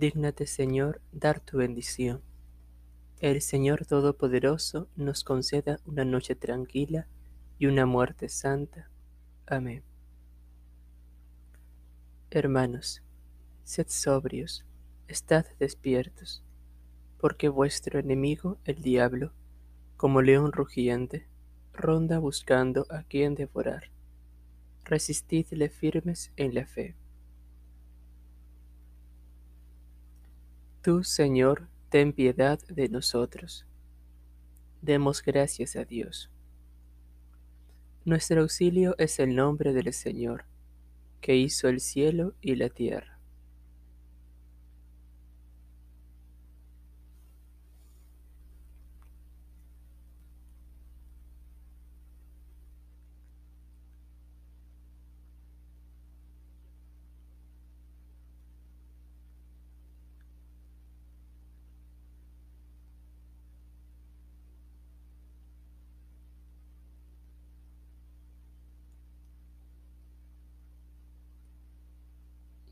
Dígnate, Señor, dar tu bendición. El Señor Todopoderoso nos conceda una noche tranquila y una muerte santa. Amén. Hermanos, sed sobrios, estad despiertos, porque vuestro enemigo, el diablo, como león rugiente, ronda buscando a quien devorar. Resistidle firmes en la fe. Tú, Señor, ten piedad de nosotros. Demos gracias a Dios. Nuestro auxilio es el nombre del Señor, que hizo el cielo y la tierra.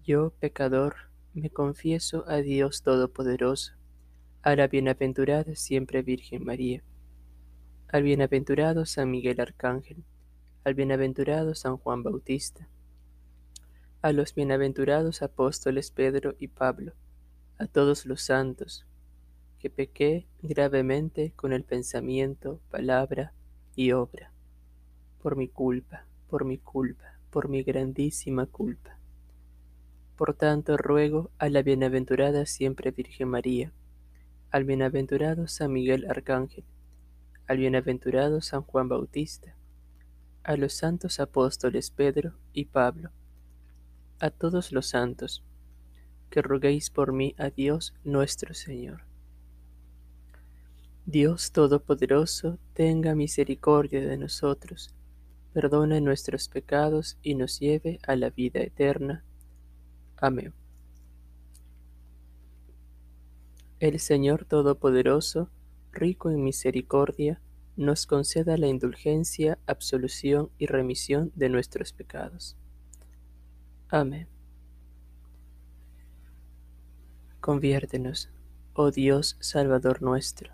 Yo, pecador, me confieso a Dios Todopoderoso, a la bienaventurada siempre Virgen María, al bienaventurado San Miguel Arcángel, al bienaventurado San Juan Bautista, a los bienaventurados apóstoles Pedro y Pablo, a todos los santos, que pequé gravemente con el pensamiento, palabra y obra, por mi culpa, por mi culpa, por mi grandísima culpa. Por tanto, ruego a la bienaventurada siempre Virgen María, al bienaventurado San Miguel Arcángel, al bienaventurado San Juan Bautista, a los santos apóstoles Pedro y Pablo, a todos los santos, que roguéis por mí a Dios nuestro Señor. Dios Todopoderoso, tenga misericordia de nosotros, perdone nuestros pecados y nos lleve a la vida eterna. Amén. El Señor Todopoderoso, rico en misericordia, nos conceda la indulgencia, absolución y remisión de nuestros pecados. Amén. Conviértenos, oh Dios Salvador nuestro,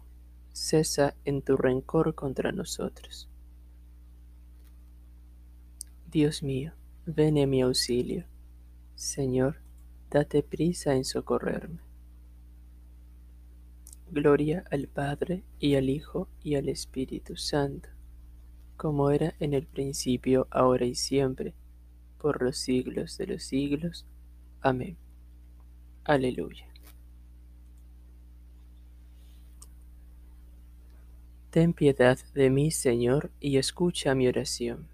cesa en tu rencor contra nosotros. Dios mío, ven en mi auxilio Señor, date prisa en socorrerme. Gloria al Padre y al Hijo y al Espíritu Santo, como era en el principio, ahora y siempre, por los siglos de los siglos. Amén. Aleluya. Ten piedad de mí, Señor, y escucha mi oración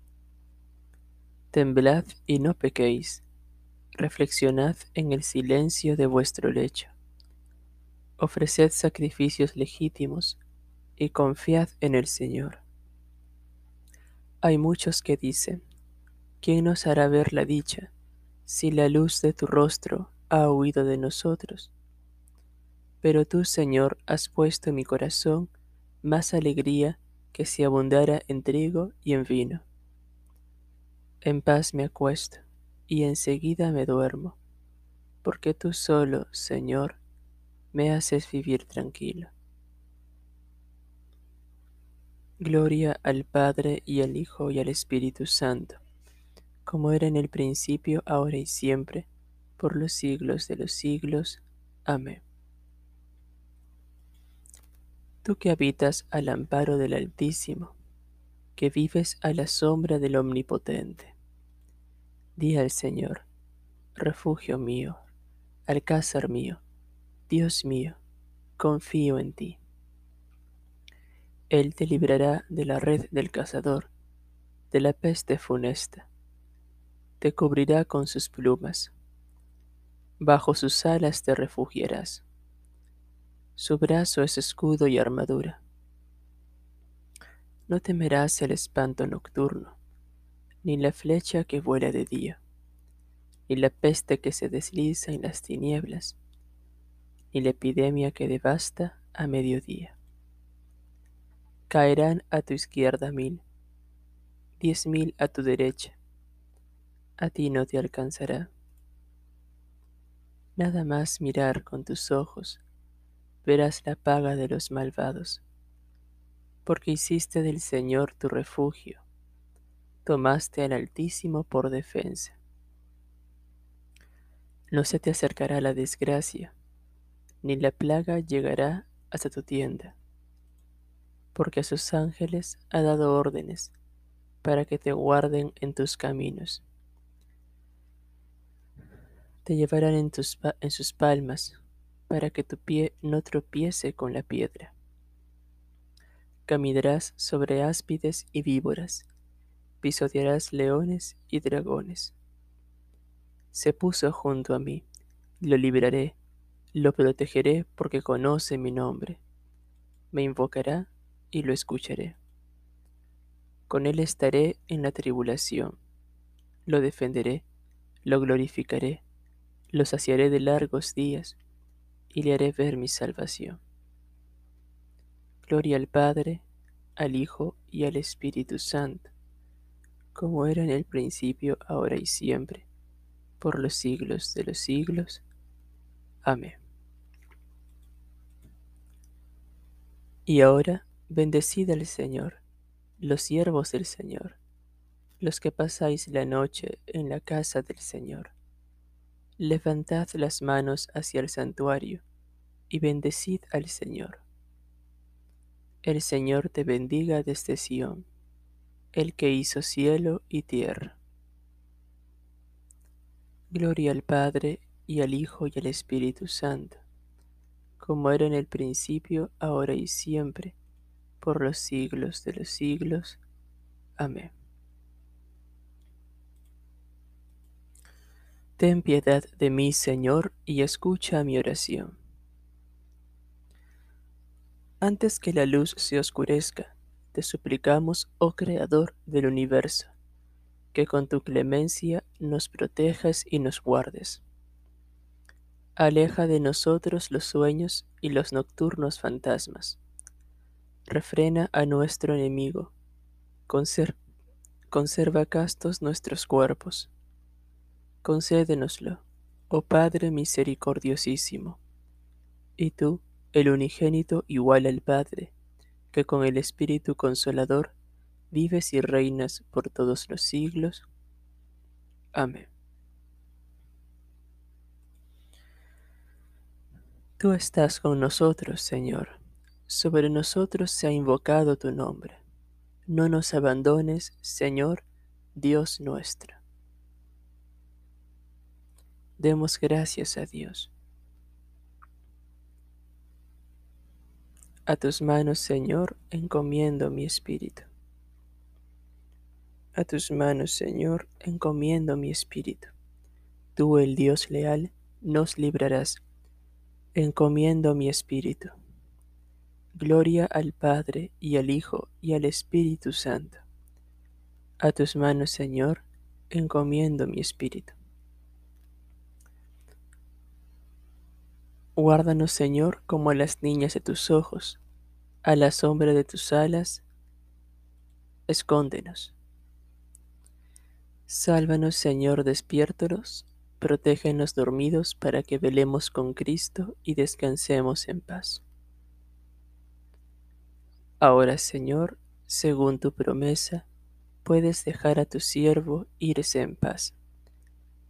Temblad y no pequéis, reflexionad en el silencio de vuestro lecho. Ofreced sacrificios legítimos y confiad en el Señor. Hay muchos que dicen, ¿quién nos hará ver la dicha si la luz de tu rostro ha huido de nosotros? Pero tú, Señor, has puesto en mi corazón más alegría que si abundara en trigo y en vino en paz me acuesto y enseguida me duermo, porque tú solo, Señor, me haces vivir tranquilo. Gloria al Padre y al Hijo y al Espíritu Santo, como era en el principio, ahora y siempre, por los siglos de los siglos. Amén. Tú que habitas al amparo del Altísimo, que vives a la sombra del Omnipotente. Di al Señor, refugio mío, alcázar mío, Dios mío, confío en ti. Él te librará de la red del cazador, de la peste funesta. Te cubrirá con sus plumas. bajo sus alas te refugiarás. Su brazo es escudo y armadura. No temerás el espanto nocturno, ni la flecha que vuela de día, ni la peste que se desliza en las tinieblas, ni la epidemia que devasta a mediodía. Caerán a tu izquierda mil, diez mil a tu derecha, a ti no te alcanzará. Nada más mirar con tus ojos, verás la paga de los malvados, porque hiciste del Señor tu refugio, tomaste al Altísimo por defensa. No se te acercará la desgracia, ni la plaga llegará hasta tu tienda, porque a sus ángeles ha dado órdenes para que te guarden en tus caminos. Te llevarán en, en sus palmas para que tu pie no tropiece con la piedra. Caminarás sobre áspides y víboras, pisotearás leones y dragones. Se puso junto a mí, lo libraré, lo protegeré porque conoce mi nombre. Me invocará y lo escucharé. Con él estaré en la tribulación. Lo defenderé, lo glorificaré, lo saciaré de largos días y le haré ver mi salvación. Gloria al Padre, al Hijo y al Espíritu Santo, como era en el principio, ahora y siempre, por los siglos de los siglos. Amén. Y ahora, bendecid al Señor, los siervos del Señor, los que pasáis la noche en la casa del Señor. Levantad las manos hacia el santuario y bendecid al Señor. El Señor te bendiga desde Sión, el que hizo cielo y tierra. Gloria al Padre y al Hijo y al Espíritu Santo, como era en el principio, ahora y siempre, por los siglos de los siglos. Amén. Ten piedad de mí, Señor, y escucha mi oración. Antes que la luz se oscurezca, te suplicamos, oh Creador del universo, que con tu clemencia nos protejas y nos guardes. Aleja de nosotros los sueños y los nocturnos fantasmas. Refrena a nuestro enemigo. conserva castos nuestros cuerpos concédenoslo, oh Padre misericordiosísimo. Y tú, el unigénito igual al Padre, que con el Espíritu Consolador vives y reinas por todos los siglos. Amén. Tú estás con nosotros, Señor. Sobre nosotros se ha invocado tu nombre. No nos abandones, Señor, Dios nuestro. Demos gracias a Dios. A tus manos, Señor, encomiendo mi espíritu. A tus manos, Señor, encomiendo mi espíritu. Tú, el Dios leal, nos librarás. Encomiendo mi espíritu. Gloria al Padre y al Hijo y al Espíritu Santo. A tus manos, Señor, encomiendo mi espíritu. Guárdanos, Señor, como a las niñas de tus ojos, a la sombra de tus alas, escóndenos. Sálvanos, Señor, despiértanos, protégenos dormidos para que velemos con Cristo y descansemos en paz. Ahora, Señor, según tu promesa, puedes dejar a tu siervo irse en paz,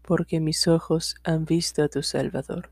porque mis ojos han visto a tu Salvador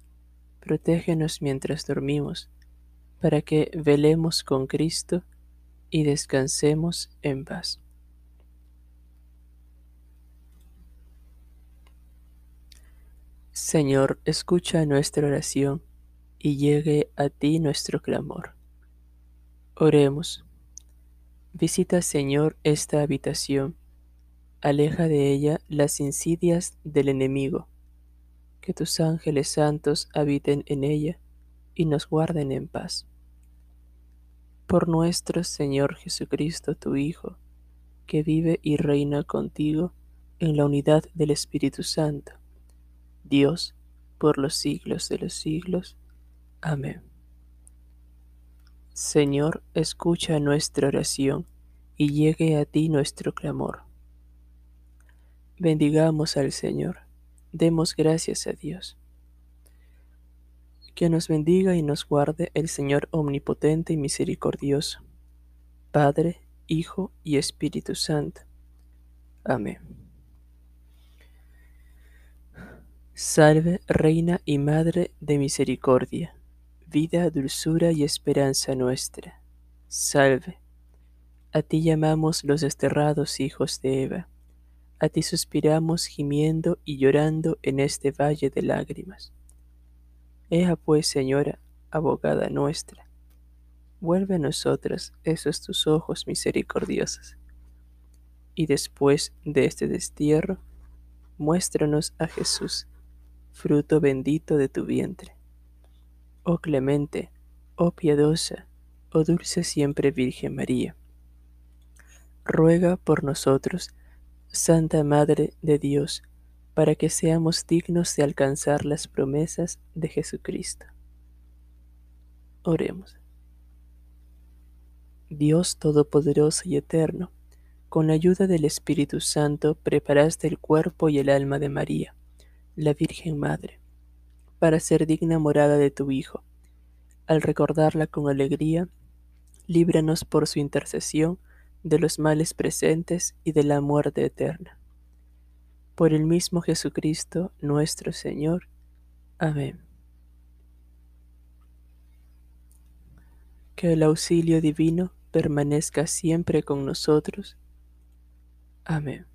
protégenos mientras dormimos, para que velemos con Cristo y descansemos en paz. Señor, escucha nuestra oración y llegue a ti nuestro clamor. Oremos. Visita, Señor, esta habitación. Aleja de ella las insidias del enemigo. Que tus ángeles santos habiten en ella y nos guarden en paz. Por nuestro Señor Jesucristo, tu Hijo, que vive y reina contigo en la unidad del Espíritu Santo, Dios, por los siglos de los siglos. Amén. Señor, escucha nuestra oración y llegue a ti nuestro clamor. Bendigamos al Señor, demos gracias a Dios. Que nos bendiga y nos guarde el Señor omnipotente y misericordioso, Padre, Hijo y Espíritu Santo. Amén. Salve, Reina y Madre de Misericordia vida, dulzura y esperanza nuestra. Salve. A ti llamamos los desterrados hijos de Eva. A ti suspiramos gimiendo y llorando en este valle de lágrimas. Ea pues, Señora, abogada nuestra, vuelve a nosotras esos tus ojos misericordiosos. Y después de este destierro, muéstranos a Jesús, fruto bendito de tu vientre oh clemente, oh piadosa, oh dulce siempre Virgen María. Ruega por nosotros, Santa Madre de Dios, para que seamos dignos de alcanzar las promesas de Jesucristo. Oremos. Dios Todopoderoso y Eterno, con la ayuda del Espíritu Santo preparaste el cuerpo y el alma de María, la Virgen Madre para ser digna morada de tu Hijo. Al recordarla con alegría, líbranos por su intercesión de los males presentes y de la muerte eterna. Por el mismo Jesucristo nuestro Señor. Amén. Que el auxilio divino permanezca siempre con nosotros. Amén.